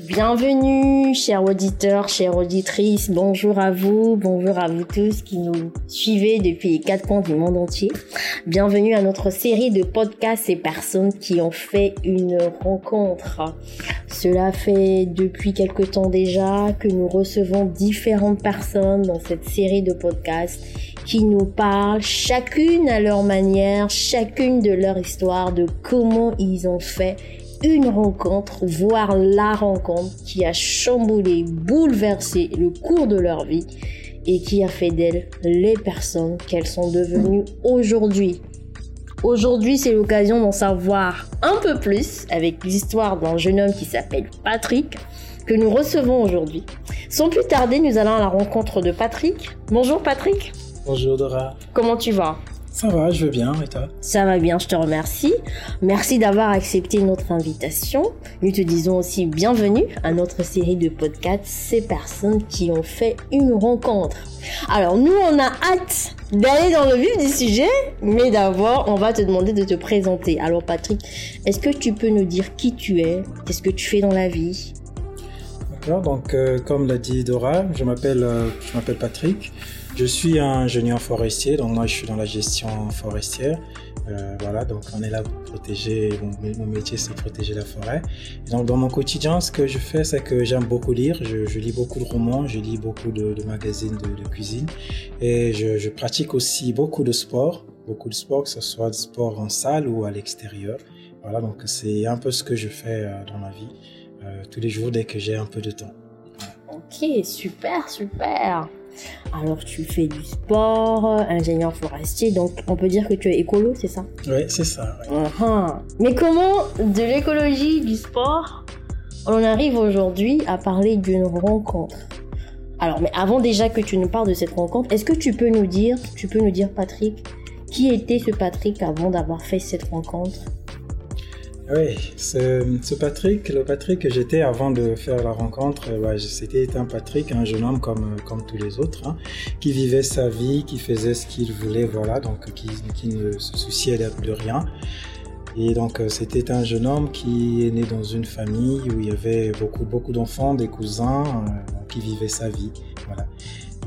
Bienvenue, chers auditeurs, chères auditrices. Bonjour à vous, bonjour à vous tous qui nous suivez depuis les quatre coins du monde entier. Bienvenue à notre série de podcasts et personnes qui ont fait une rencontre. Cela fait depuis quelque temps déjà que nous recevons différentes personnes dans cette série de podcasts qui nous parlent chacune à leur manière, chacune de leur histoire, de comment ils ont fait une rencontre, voire la rencontre qui a chamboulé, bouleversé le cours de leur vie et qui a fait d'elles les personnes qu'elles sont devenues aujourd'hui. Aujourd'hui, c'est l'occasion d'en savoir un peu plus avec l'histoire d'un jeune homme qui s'appelle Patrick, que nous recevons aujourd'hui. Sans plus tarder, nous allons à la rencontre de Patrick. Bonjour Patrick. Bonjour Dora. Comment tu vas? Ça va, je veux bien, et toi Ça va bien, je te remercie. Merci d'avoir accepté notre invitation. Nous te disons aussi bienvenue à notre série de podcasts Ces personnes qui ont fait une rencontre. Alors nous, on a hâte d'aller dans le vif du sujet, mais d'abord, on va te demander de te présenter. Alors Patrick, est-ce que tu peux nous dire qui tu es Qu'est-ce que tu fais dans la vie? D'accord, donc euh, comme l'a dit Dora, je m'appelle euh, je m'appelle Patrick. Je suis un ingénieur forestier, donc moi je suis dans la gestion forestière. Euh, voilà, donc on est là pour protéger, mon, métier c'est protéger la forêt. donc dans mon quotidien, ce que je fais, c'est que j'aime beaucoup lire, je, lis beaucoup de romans, je lis beaucoup de, magazines de, cuisine et je, pratique aussi beaucoup de sport, beaucoup de sport, que ce soit de sport en salle ou à l'extérieur. Voilà, donc c'est un peu ce que je fais euh, dans ma vie, euh, tous les jours dès que j'ai un peu de temps. Ok, super, super. Alors tu fais du sport, ingénieur forestier, donc on peut dire que tu es écolo, c'est ça? Oui, c'est ça. Uh-huh. Mais comment de l'écologie, du sport, on arrive aujourd'hui à parler d'une rencontre? Alors, mais avant déjà que tu nous parles de cette rencontre, est-ce que tu peux nous dire, tu peux nous dire Patrick, qui était ce Patrick avant d'avoir fait cette rencontre? Oui, ce, Patrick, le Patrick que j'étais avant de faire la rencontre, euh, c'était un Patrick, un jeune homme comme, comme tous les autres, hein, qui vivait sa vie, qui faisait ce qu'il voulait, voilà, donc qui, ne se souciait de rien. Et donc euh, c'était un jeune homme qui est né dans une famille où il y avait beaucoup, beaucoup d'enfants, des cousins, euh, qui vivaient sa vie, voilà.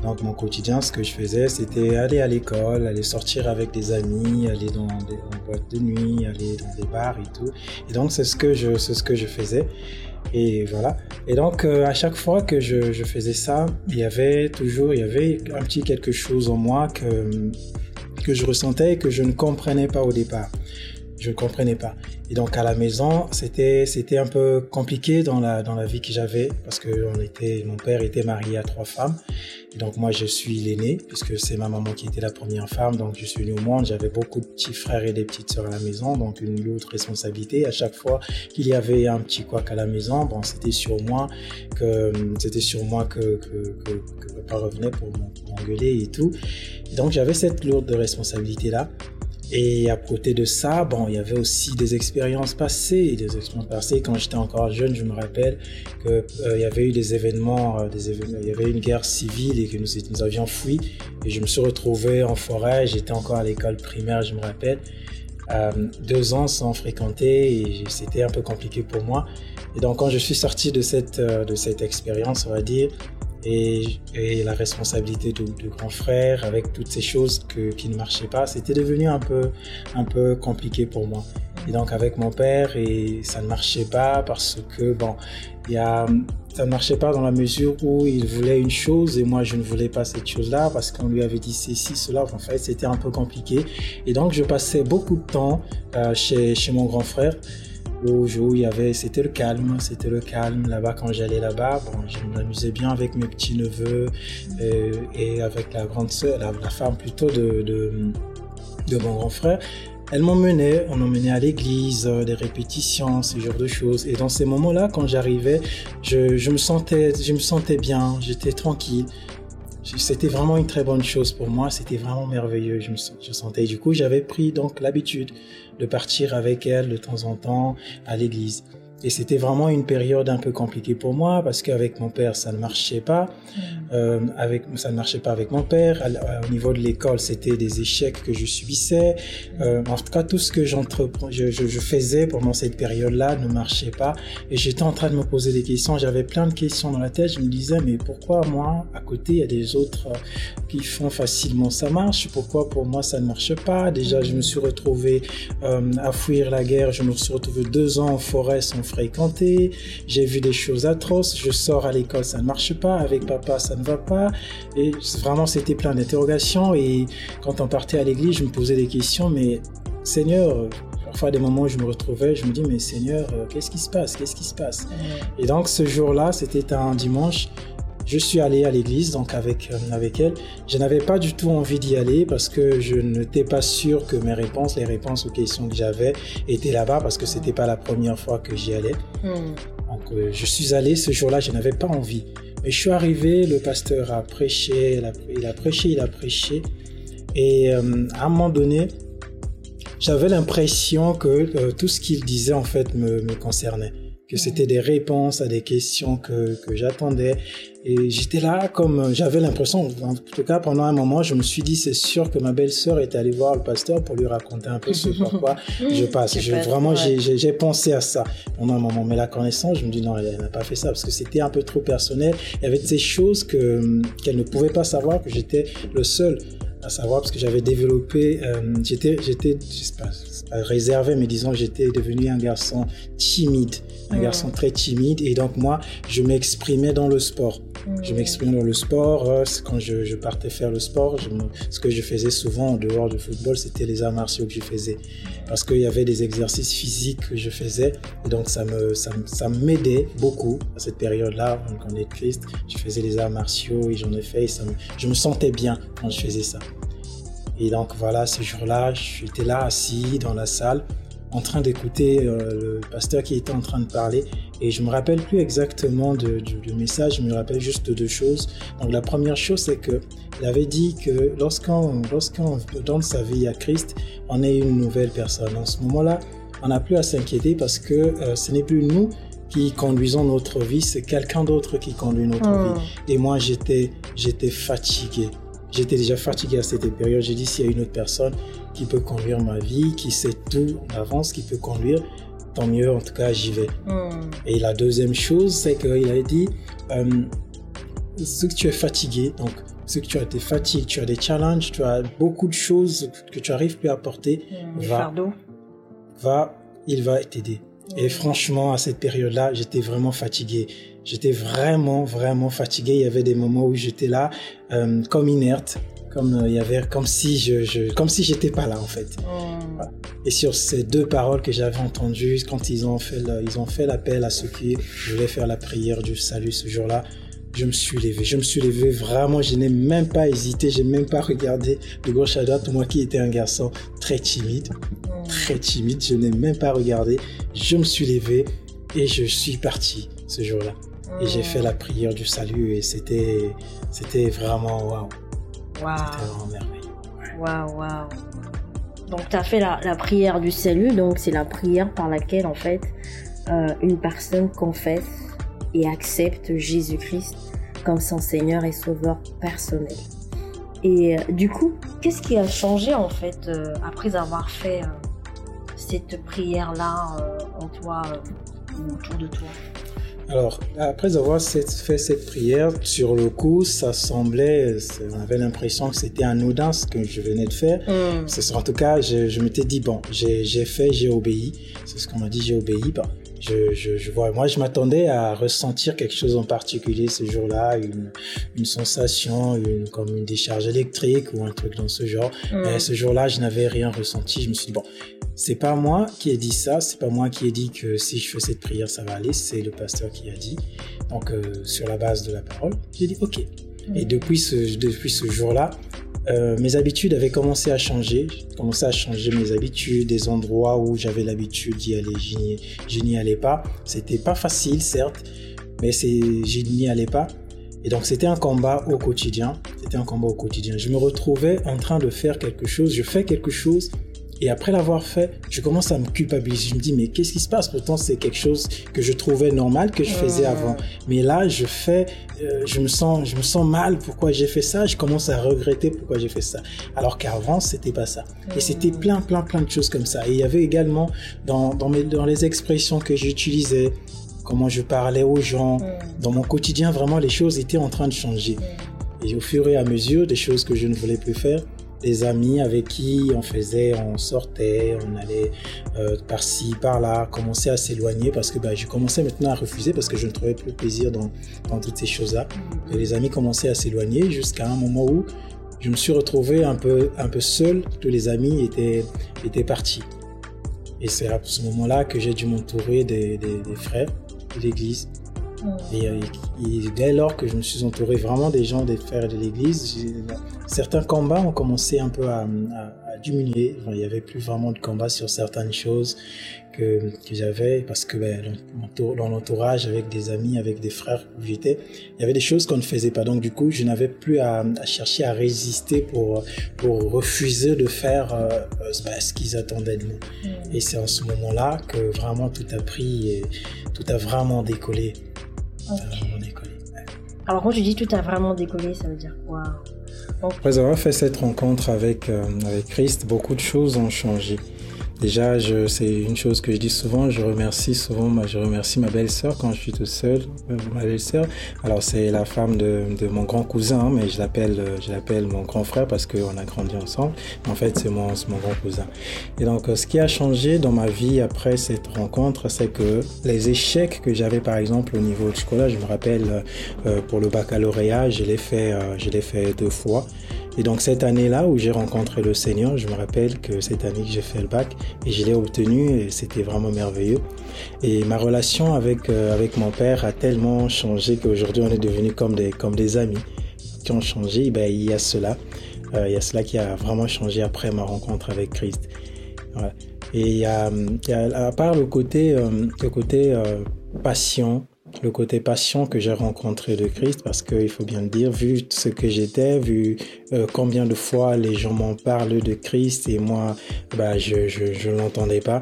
Donc mon quotidien, ce que je faisais, c'était aller à l'école, aller sortir avec des amis, aller dans des boîtes de nuit, aller dans des bars et tout. Et donc c'est ce que je, faisais. Et voilà. Et donc euh, à chaque fois que je, faisais ça, il y avait toujours, il y avait un petit quelque chose en moi que je ressentais et que je ne comprenais pas au départ je ne comprenais pas. Et donc à la maison, c'était c'était un peu compliqué dans la dans la vie que j'avais parce que on était mon père était marié à trois femmes. Et donc moi je suis l'aîné puisque c'est ma maman qui était la première femme. Donc je suis né au monde, j'avais beaucoup de petits frères et des petites sœurs à la maison, donc une lourde responsabilité. À chaque fois qu'il y avait un petit couac à la maison, bon c'était sur moi que c'était sur moi que, que papa revenait pour m'engueuler et tout. Et donc j'avais cette lourde responsabilité là. Et à côté de ça, bon, il y avait aussi des expériences passées, des expériences passées. Quand j'étais encore jeune, je me rappelle que euh, y avait eu des événements, euh, des événements, il y avait une guerre civile et que nous, nous avions fui. Et je me suis retrouvé en forêt. J'étais encore à l'école primaire, je me rappelle, euh, deux ans sans fréquenter et c'était un peu compliqué pour moi. Et donc quand je suis sorti de cette de cette expérience, on va dire, et, la responsabilité de, grand frère avec toutes ces choses que, qui ne marchaient pas, c'était devenu un peu, un peu compliqué pour moi. Et donc avec mon père, et ça ne marchait pas parce que bon, y a, ça ne marchait pas dans la mesure où il voulait une chose et moi je ne voulais pas cette chose-là parce qu'on lui avait dit ceci, cela. En fait, c'était un peu compliqué. Et donc je passais beaucoup de temps euh, chez, chez mon grand frère où, il y avait, c'était le calme, c'était le calme là-bas quand j'allais là-bas. Bon, je m'amusais bien avec mes petits neveux euh, et avec la grande sœur, la, femme plutôt de, de, mon grand frère. Elle m'emmenait, on m'emmenait à l'église, euh, des répétitions, ce genre de choses. Et dans ces moments-là, quand j'arrivais, je, je, je me sentais bien, j'étais tranquille. C'était vraiment une très bonne chose pour moi, c'était vraiment merveilleux, je me je sentais. Du coup, j'avais pris donc l'habitude de partir avec elle de temps en temps à l'église. Et c'était vraiment une période un peu compliquée pour moi parce qu'avec mon père, ça ne marchait pas. Mm. Euh, avec, ça ne marchait pas avec mon père. au niveau de l'école, c'était des échecs que je subissais. Euh, en tout cas, tout ce que je, je, faisais pendant cette période-là ne marchait pas. Et j'étais en train de me poser des questions. J'avais plein de questions dans la tête. Je me disais, mais pourquoi moi, à côté, il y a des autres euh, qui font facilement ça marche? Pourquoi pour moi, ça ne marche pas? Déjà, je me suis retrouvé euh, à fuir la guerre. Je me suis retrouvé deux ans en forêt sans fréquenter. J'ai vu des choses atroces. Je sors à l'école, ça ne marche pas. Avec papa, ça ne va pas. Et vraiment, c'était plein d'interrogations. Et quand on partait à l'église, je me posais des questions. Mais Seigneur, parfois des moments où je me retrouvais, je me dis, mais Seigneur, euh, qu'est-ce qui se passe? Qu'est-ce qui se passe? Et donc, ce jour-là, c'était un dimanche. Je suis allé à l'église donc avec euh, avec elle. Je n'avais pas du tout envie d'y aller parce que je n'étais pas sûr que mes réponses, les réponses aux questions que j'avais, étaient là-bas parce que c'était pas la première fois que j'y allais. Hmm. Donc euh, je suis allé ce jour-là, je n'avais pas envie. Mais je suis arrivé, le pasteur a prêché, il a, prêché, il a prêché, et euh, à un moment donné, j'avais l'impression que tout ce qu'il disait en fait me, me concernait que c'était des réponses à des questions que, que j'attendais. Et j'étais là comme j'avais l'impression, en tout cas pendant un moment, je me suis dit c'est sûr que ma belle-sœur est allée voir le pasteur pour lui raconter un peu ce pourquoi je passe. Je, vraiment, j'ai pensé à ça pendant un moment. Mais la connaissance, je me dis non, elle n'a pas fait ça parce que c'était un peu trop personnel. Il y avait ces choses que qu'elle ne pouvait pas savoir que j'étais le seul à savoir parce que j'avais développé, euh, j'étais, j'étais, pas, pas réservé, mais disons, j'étais devenu un garçon timide un garçon très timide et donc moi, je m'exprimais dans le sport. Je m'exprimais dans le sport. Euh, quand je, partais faire le sport, ce que je faisais souvent en dehors du football, c'était les arts martiaux que je faisais. Parce qu'il y avait des exercices physiques que je faisais. Et donc, ça me, ça, m'aidait beaucoup à cette période-là. Quand on est triste, je faisais les arts martiaux et j'en ai fait. ça je me sentais bien quand je faisais ça. Et donc, voilà, ce jour-là, j'étais là assis dans la salle en train d'écouter euh, le pasteur qui était en train de parler et je me rappelle plus exactement du, message, je me rappelle juste deux choses. Donc la première chose c'est que il avait dit que lorsqu'on lorsqu'on donne sa vie à Christ, on est une nouvelle personne. En ce moment-là, on n'a plus à s'inquiéter parce que euh, ce n'est plus nous qui conduisons notre vie, c'est quelqu'un d'autre qui conduit notre oh. vie. Et moi j'étais j'étais fatigué. J'étais déjà fatigué à cette période. J'ai dit s'il y a une autre personne qui peut conduire ma vie, qui sait tout en avance, qui peut conduire, tant mieux, en tout cas, j'y vais. Hmm. Et la deuxième chose, c'est qu'il avait dit, euh, ce que tu es fatigué, donc ce que tu as des fatigues, tu as des challenges, tu as beaucoup de choses que tu arrives plus à porter, hmm, va, va, il va t'aider. Et franchement, à cette période-là, j'étais vraiment fatigué. J'étais vraiment, vraiment fatigué. Il y avait des moments où j'étais là, euh, comme inerte, comme euh, il y avait comme si je, je comme si j'étais pas là en fait. Oh. Et sur ces deux paroles que j'avais entendues quand ils ont fait ils ont fait l'appel à ceux qui voulaient faire la prière du salut ce jour-là, je me suis levé. Je me suis levé vraiment. Je n'ai même pas hésité. J'ai même pas regardé de gauche à droite. Moi qui étais un garçon très timide. Très timide, je n'ai même pas regardé. Je me suis levé et je suis parti ce jour-là. Et j'ai fait la prière du salut et c'était c'était vraiment waouh. Waouh. Waouh, Donc, tu as fait la, prière du salut. Donc, c'est la prière par laquelle, en fait, euh, une personne confesse et accepte Jésus-Christ comme son Seigneur et Sauveur personnel. Et euh, du coup, qu'est-ce qui a changé, en fait, euh, après avoir fait cette prière-là en toi, autour de toi alors, après avoir fait cette prière, sur le coup, ça semblait, on avait l'impression que c'était anodin ce que je venais de faire. Mm. En tout cas, je, m'étais dit, bon, j'ai fait, j'ai obéi. C'est ce qu'on m'a dit, j'ai obéi. Je, je, vois, moi, je m'attendais à ressentir quelque chose en particulier ce jour-là, une, une sensation, une, comme une décharge électrique ou un truc dans ce genre. Mais ce jour-là, je n'avais rien ressenti. Je me suis dit, bon, c'est pas moi qui ai dit ça, c'est pas moi qui ai dit que si je fais cette prière, ça va aller, c'est le pasteur qui a dit. Donc, euh, sur la base de la parole, j'ai dit OK. Et depuis ce, depuis ce jour-là, euh, mes habitudes avaient commencé à changer. J'ai commencé à changer mes habitudes, des endroits où j'avais l'habitude d'y aller, je n'y allais pas. C'était pas facile, certes, mais je n'y allais pas. Et donc, c'était un combat au quotidien. C'était un combat au quotidien. Je me retrouvais en train de faire quelque chose. Je fais quelque chose Et après l'avoir fait, je commence à me culpabiliser. Je me dis, mais qu'est-ce qui se passe? Pourtant, c'est quelque chose que je trouvais normal, que je faisais avant. Mais là, je fais, euh, je me sens, je me sens mal. Pourquoi j'ai fait ça Je commence à regretter pourquoi j'ai fait ça. Alors qu'avant, c'était pas ça. Et c'était plein, plein, plein de choses comme ça. Et il y avait également dans, dans, mes, dans les expressions que j'utilisais, comment je parlais aux gens, dans mon quotidien, vraiment, les choses étaient en train de changer. Et au fur et à mesure, des choses que je ne voulais plus faire, des amis avec qui on faisait, on sortait, on allait euh, par-ci, par-là, commencer à s'éloigner parce que bah, je commençais maintenant à refuser parce que je ne trouvais plus plaisir dans, toutes ces choses-là. Et les amis commençaient à s'éloigner jusqu'à un moment où je me suis retrouvé un peu, un peu seul. Tous les amis étaient, étaient partis. Et c'est à ce moment-là que j'ai dû m'entourer des frères de l'église et, dès lors que je me suis entouré vraiment des gens, des frères de l'Église, certains combats ont commencé un peu à, diminuer. il n'y avait plus vraiment de combats sur certaines choses que, que j'avais parce que ben, dans l'entourage, avec des amis, avec des frères où j'étais, il y avait des choses qu'on ne faisait pas. Donc du coup, je n'avais plus à, chercher à résister pour, pour refuser de faire euh, ben, ce qu'ils attendaient de nous. Mm. Et c'est en ce moment-là que vraiment tout a pris et tout a vraiment décollé. Alors quand je dis tout a vraiment décollé, ça veut dire quoi? Après avoir fait cette rencontre avec, euh, avec Christ, beaucoup de choses ont changé. Déjà, c'est une chose que je dis souvent, je remercie souvent, ma, je remercie ma belle-sœur quand je suis tout seul, euh, ma belle-sœur. Alors c'est la femme de, mon grand cousin, hein, mais je l'appelle, euh, je l'appelle mon grand frère parce qu'on a grandi ensemble. En fait, c'est mon, mon grand cousin. Et donc, euh, ce qui a changé dans ma vie après cette rencontre, c'est que les échecs que j'avais, par exemple, au niveau scolaire, je me rappelle pour le baccalauréat, je l'ai fait, je l'ai fait deux fois. Et donc cette année-là où j'ai rencontré le Seigneur, je me rappelle que cette année j'ai fait le bac et je l'ai obtenu et c'était vraiment merveilleux. Et ma relation avec, euh, avec mon père a tellement changé qu'aujourd'hui on est devenus comme des, comme des amis qui ont changé. Ben, il y a cela. Euh, il y a cela qui a vraiment changé après ma rencontre avec Christ. Et il y, a, à part le côté, euh, le côté passion, le côté passion que j'ai rencontré de Christ, parce qu'il faut bien le dire, vu ce que j'étais, vu euh, combien de fois les gens m'en parlent de Christ et moi, bah, je ne l'entendais pas.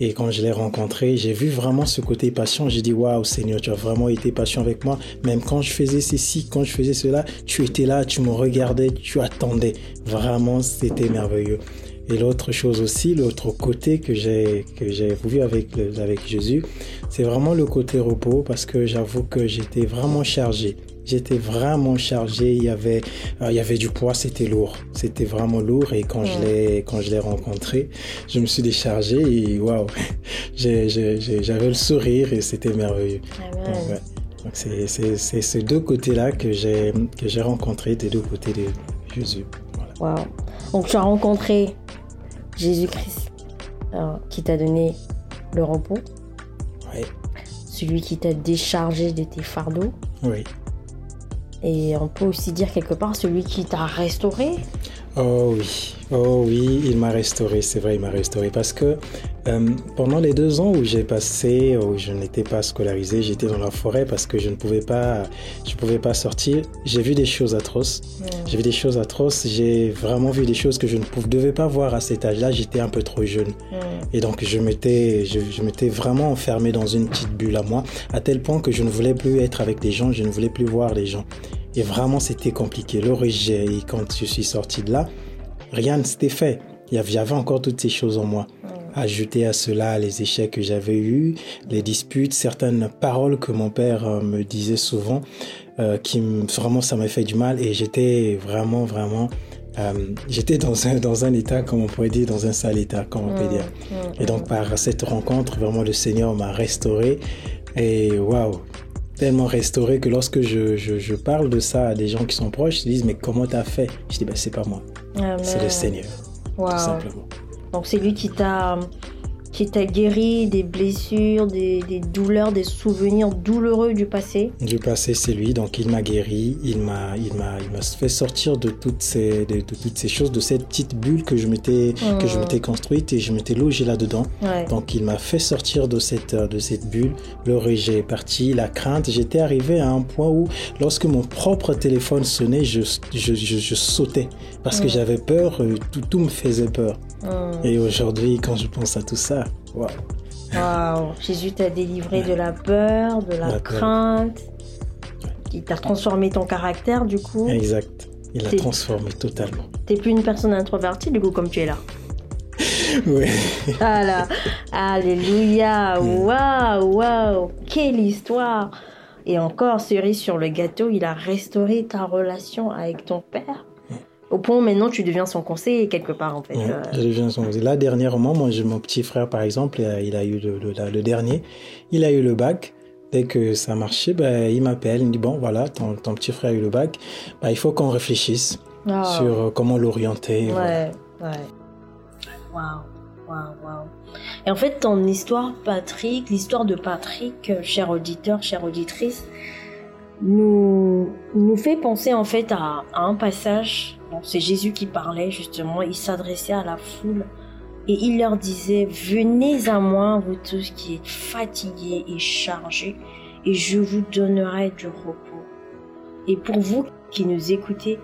Et quand je l'ai rencontré, j'ai vu vraiment ce côté passion. J'ai dit, waouh, Seigneur, tu as vraiment été patient avec moi. Même quand je faisais ceci, quand je faisais cela, tu étais là, tu me regardais, tu attendais. Vraiment, c'était merveilleux. Et l'autre chose aussi, l'autre côté que j'ai que j'ai vu avec avec Jésus, c'est vraiment le côté repos parce que j'avoue que j'étais vraiment chargé. J'étais vraiment chargé. Il y avait euh, il y avait du poids, c'était lourd, c'était vraiment lourd. Et quand je l'ai quand je l'ai rencontré, je me suis déchargé et waouh, j'avais le sourire et c'était merveilleux. Donc c'est ces deux côtés-là que j'ai que j'ai rencontré des deux côtés de Jésus. Waouh. Donc tu as rencontré Jésus-Christ euh, qui t'a donné le repos. Oui. Celui qui t'a déchargé de tes fardeaux. Oui. Et on peut aussi dire quelque part celui qui t'a restauré. Oh oui, oh oui, il m'a restauré, c'est vrai, il m'a restauré parce que euh, pendant les deux ans où j'ai passé, où je n'étais pas scolarisé, j'étais dans la forêt parce que je ne pouvais pas, je pouvais pas sortir. J'ai vu des choses atroces. J'ai vu des choses atroces. J'ai vraiment vu des choses que je ne pouvais, devais pas voir à cet âge-là. J'étais un peu trop jeune. Et donc je m'étais, je, je m'étais vraiment enfermé dans une petite bulle à moi, à tel point que je ne voulais plus être avec des gens, je ne voulais plus voir les gens. Et vraiment, c'était compliqué. Le rejet, et quand je suis sorti de là, rien ne s'était fait. Il y avait encore toutes ces choses en moi. Ajouter à cela les échecs que j'avais eus, les disputes, certaines paroles que mon père euh, me disait souvent, euh, qui vraiment ça m'a fait du mal. Et j'étais vraiment vraiment euh, j'étais dans un dans un état comme on pourrait dire dans un sale état comme on peut dire. Et donc par cette rencontre vraiment le Seigneur m'a restauré. Et waouh tellement restauré que lorsque je, je, parle de ça à des gens qui sont proches, ils disent mais comment t'as fait? Je dis ben c'est pas moi, c'est le Seigneur, tout simplement. Donc c'est lui qui t'a qui t'a guéri des blessures, des, des, douleurs, des souvenirs douloureux du passé Du passé, c'est lui. Donc, il m'a guéri. Il m'a, il m'a, il m'a fait sortir de toutes ces, de, toutes ces choses, de cette petite bulle que je m'étais, que je mmh. m'étais construite et je m'étais logé là-dedans. Donc, il m'a fait sortir de cette, de cette bulle. Le rejet est parti, la crainte. J'étais arrivé à un point où, lorsque mon propre téléphone sonnait, je, je, je, sautais parce que mmh. j'avais peur. Euh, tout, tout me faisait peur. Hmm. Et aujourd'hui, quand je pense à tout ça, waouh. Wow. Jésus t'a délivré de la peur, de la, crainte. Il t'a transformé ton caractère, du coup. Exact. Il l'a transformé totalement. T'es plus une personne introvertie, du coup, comme tu es là. oui. Voilà. Alléluia. Hmm. Waouh, waouh. Quelle histoire. Et encore, cerise sur le gâteau, il a restauré ta relation avec ton père. Au point où maintenant tu deviens son conseiller quelque part en fait. Euh. je deviens son conseiller. Là dernièrement, moi j'ai mon petit frère par exemple, il a eu le, le, dernier, il a eu le bac. Dès que ça marchait, ben, il m'appelle, il me dit bon voilà, ton, ton, petit frère a eu le bac, ben, il faut qu'on réfléchisse ah. sur euh, comment l'orienter. Ouais, ouais. Waouh, waouh, waouh. Et en fait, ton histoire, Patrick, l'histoire de Patrick, euh, cher auditeur, chère auditrice, nous, nous fait penser en fait à, un passage. c'est Jésus qui parlait justement, il s'adressait à la foule et il leur disait, venez à moi, vous tous qui êtes fatigués et chargés, et je vous donnerai du repos. Et pour vous qui nous écoutez,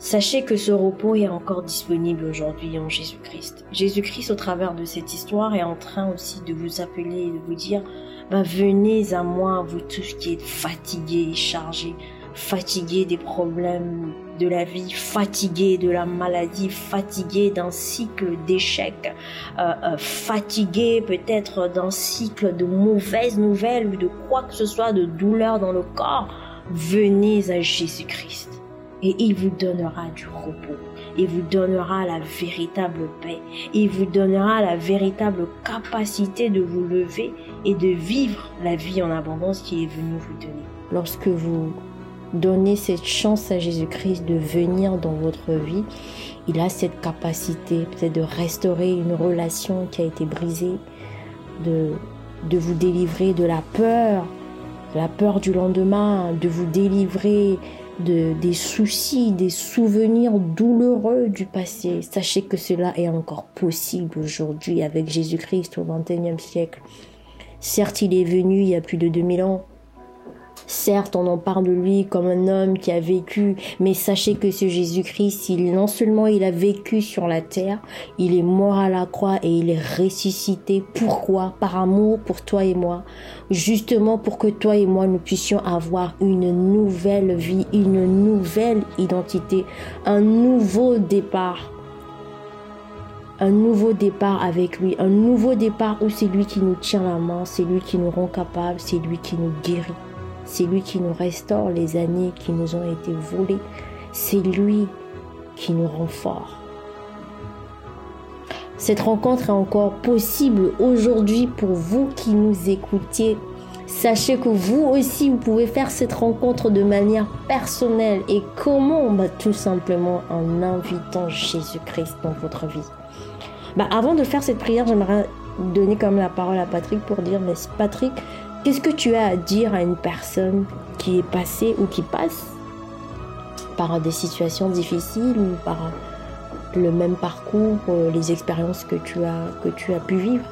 Sachez que ce repos est encore disponible aujourd'hui en Jésus-Christ. Jésus-Christ, au travers de cette histoire, est en train aussi de vous appeler et de vous dire, ben, venez à moi, vous tous qui êtes fatigués et chargés, fatigués des problèmes de la vie, fatigués de la maladie, fatigués d'un cycle d'échecs, euh, euh, fatigués peut-être d'un cycle de mauvaises nouvelles ou de quoi que ce soit, de douleur dans le corps. Venez à Jésus-Christ et il vous donnera du repos. Il vous donnera la véritable paix. Il vous donnera la véritable capacité de vous lever et de vivre la vie en abondance qui est venue vous donner. Lorsque vous donnez cette chance à Jésus-Christ de venir dans votre vie, il a cette capacité peut-être de restaurer une relation qui a été brisée, de, de vous délivrer de la peur, la peur du lendemain, de vous délivrer de, des soucis, des souvenirs douloureux du passé. Sachez que cela est encore possible aujourd'hui avec Jésus-Christ au XXIe siècle. Certes, il est venu il y a plus de 2000 ans, Certes, on en parle de lui comme un homme qui a vécu, mais sachez que ce Jésus-Christ, il, non seulement il a vécu sur la terre, il est mort à la croix et il est ressuscité. Pourquoi? Par amour pour toi et moi. Justement pour que toi et moi nous puissions avoir une nouvelle vie, une nouvelle identité, un nouveau départ un nouveau départ avec lui, un nouveau départ où c'est lui qui nous tient la main, c'est lui qui nous rend capables, c'est lui qui nous guérit. C'est lui qui nous restaure les années qui nous ont été volées. C'est lui qui nous rend. Cette rencontre est encore possible aujourd'hui pour vous qui nous écoutiez. Sachez que vous aussi, vous pouvez faire cette rencontre de manière personnelle. Et comment? Bah, Tout simplement en invitant Jésus-Christ dans votre vie. Bah, avant de faire cette prière, j'aimerais donner comme la parole à Patrick pour dire, mais Patrick, Qu'est-ce que tu as à dire à une personne qui est passée ou qui passe par des situations difficiles ou par le même parcours, euh, les expériences que tu as, que tu as pu vivre?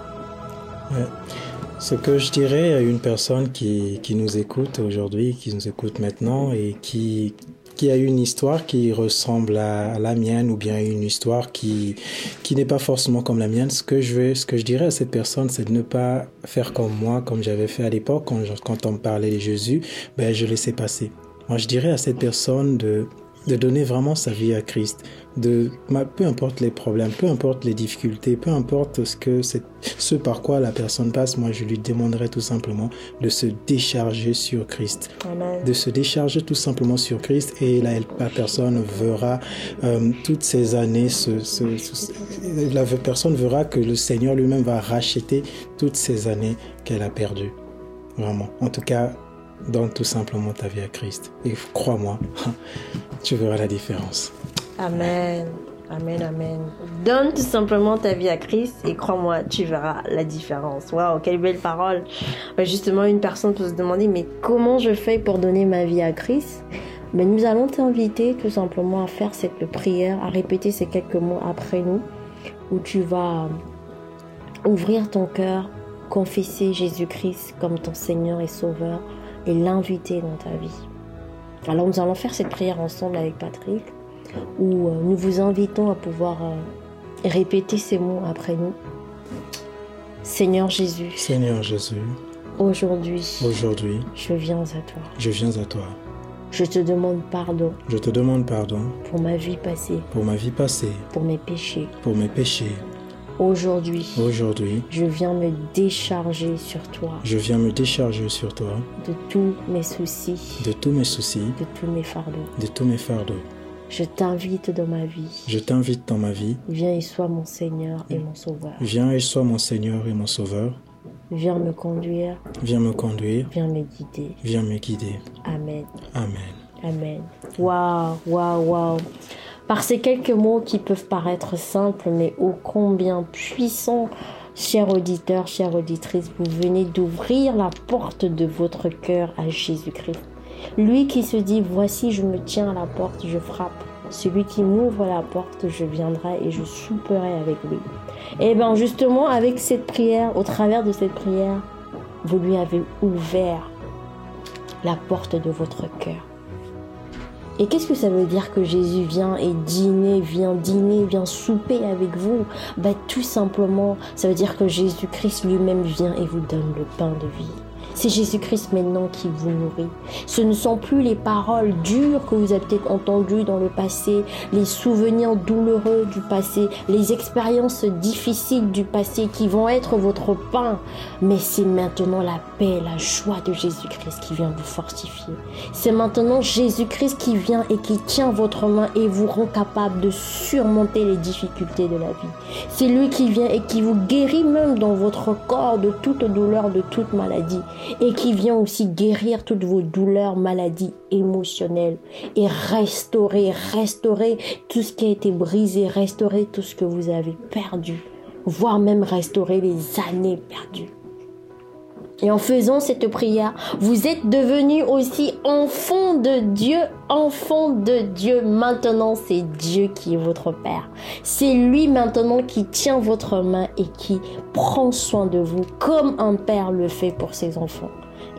Ce que je dirais à une personne qui, qui nous écoute aujourd'hui, qui nous écoute maintenant et qui, qui a une histoire qui ressemble à la mienne ou bien une histoire qui qui n'est pas forcément comme la mienne, ce que je veux, ce que je dirais à cette personne, c'est de ne pas faire comme moi, comme j'avais fait à l'époque quand, on me parlait de Jésus, ben je laissais passer. Moi, je dirais à cette personne de de donner vraiment sa vie à Christ, de peu importe les problèmes, peu importe les difficultés, peu importe ce que c'est, ce par quoi la personne passe, moi je lui demanderai tout simplement de se décharger sur Christ, de se décharger tout simplement sur Christ et la, la personne verra euh, toutes ces années, la personne verra que le Seigneur lui-même va racheter toutes ces années qu'elle a perdues. Vraiment. En tout cas, donne tout simplement ta vie à Christ. Et crois-moi, tu verras la différence. Amen. Amen, amen. Donne tout simplement ta vie à Christ et crois-moi, tu verras la différence. Waouh, quelle belle parole. Justement, une personne peut se demander, mais comment je fais pour donner ma vie à Christ? Mais Nous allons t'inviter tout simplement à faire cette prière, à répéter ces quelques mots après nous, où tu vas ouvrir ton cœur, confesser Jésus-Christ comme ton Seigneur et Sauveur et l'inviter dans ta vie. Alors nous allons faire cette prière ensemble avec Patrick où euh, nous vous invitons à pouvoir euh, Répétez ces mots après nous. Seigneur Jésus, Seigneur Jésus, aujourd'hui, aujourd'hui, je viens à toi. je viens à toi. Je te demande pardon Je te demande pardon pour ma vie passée, pour ma vie passée, pour mes péchés. pour mes péchés. Aujourd'hui, Aujourd'hui, je viens me décharger sur toi je viens me décharger sur toi de tous mes soucis, de tous mes soucis, de tous mes fardeaux. de tous mes fardeaux. Je t'invite dans ma vie. Je t'invite dans ma vie. Viens et sois mon Seigneur et mon Sauveur. Viens et sois mon Seigneur et mon Sauveur. Viens me conduire, Viens me conduire, viens me guider. viens me guider. Amen. Amen. Amen. Waouh, waouh, waouh. Par ces quelques mots qui peuvent paraître simples, mais ô combien puissants, chers auditeurs, chères auditrices, vous venez d'ouvrir la porte de votre cœur à Jésus-Christ. Lui qui se dit, voici, je me tiens à la porte, je frappe. Celui qui m'ouvre la porte, je viendrai et je souperai avec lui. Et bien justement, avec cette prière, au travers de cette prière, vous lui avez ouvert la porte de votre cœur. Et qu'est-ce que ça veut dire que Jésus vient et dîner, vient dîner, vient souper avec vous? Bah, Tout simplement, ça veut dire que Jésus-Christ lui-même vient et vous donne le pain de vie. C'est Jésus-Christ maintenant qui vous nourrit. Ce ne sont plus les paroles dures que vous avez peut-être entendues dans le passé, les souvenirs douloureux du passé, les expériences difficiles du passé qui vont être votre pain. Mais c'est maintenant la paix, la joie de Jésus-Christ qui vient vous fortifier. C'est maintenant Jésus-Christ qui vient et qui tient votre main et vous rend capable de surmonter les difficultés de la vie. C'est lui qui vient et qui vous guérit même dans votre corps de toute douleur, de toute maladie et qui vient aussi guérir toutes vos douleurs, maladies émotionnelles et restaurer, restaurer tout ce qui a été brisé, restaurer tout ce que vous avez perdu, voire même restaurer les années perdues. Et en faisant cette prière, vous êtes devenu aussi enfant de Dieu, enfant de Dieu. Maintenant, c'est Dieu qui est votre Père. C'est lui maintenant qui tient votre main et qui prend soin de vous comme un père le fait pour ses enfants.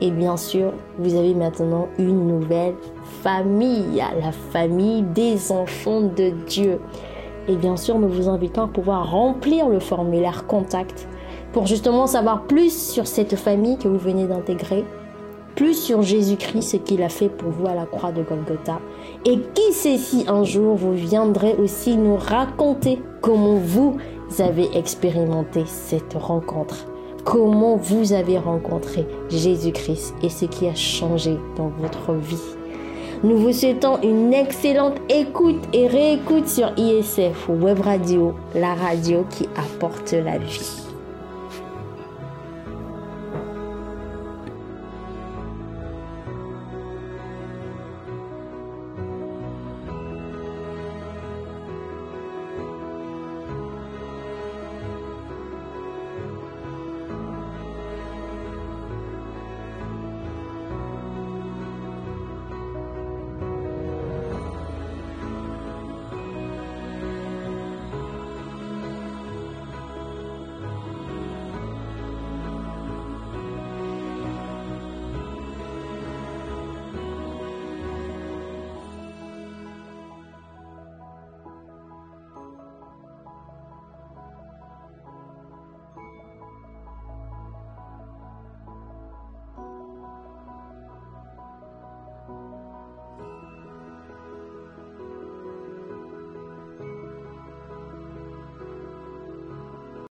Et bien sûr, vous avez maintenant une nouvelle famille, la famille des enfants de Dieu. Et bien sûr, nous vous invitons à pouvoir remplir le formulaire contact pour justement savoir plus sur cette famille que vous venez d'intégrer, plus sur Jésus-Christ, ce qu'il a fait pour vous à la croix de Golgotha. Et qui sait si un jour vous viendrez aussi nous raconter comment vous avez expérimenté cette rencontre, comment vous avez rencontré Jésus-Christ et ce qui a changé dans votre vie. Nous vous souhaitons une excellente écoute et réécoute sur ISF Web Radio, la radio qui apporte la vie.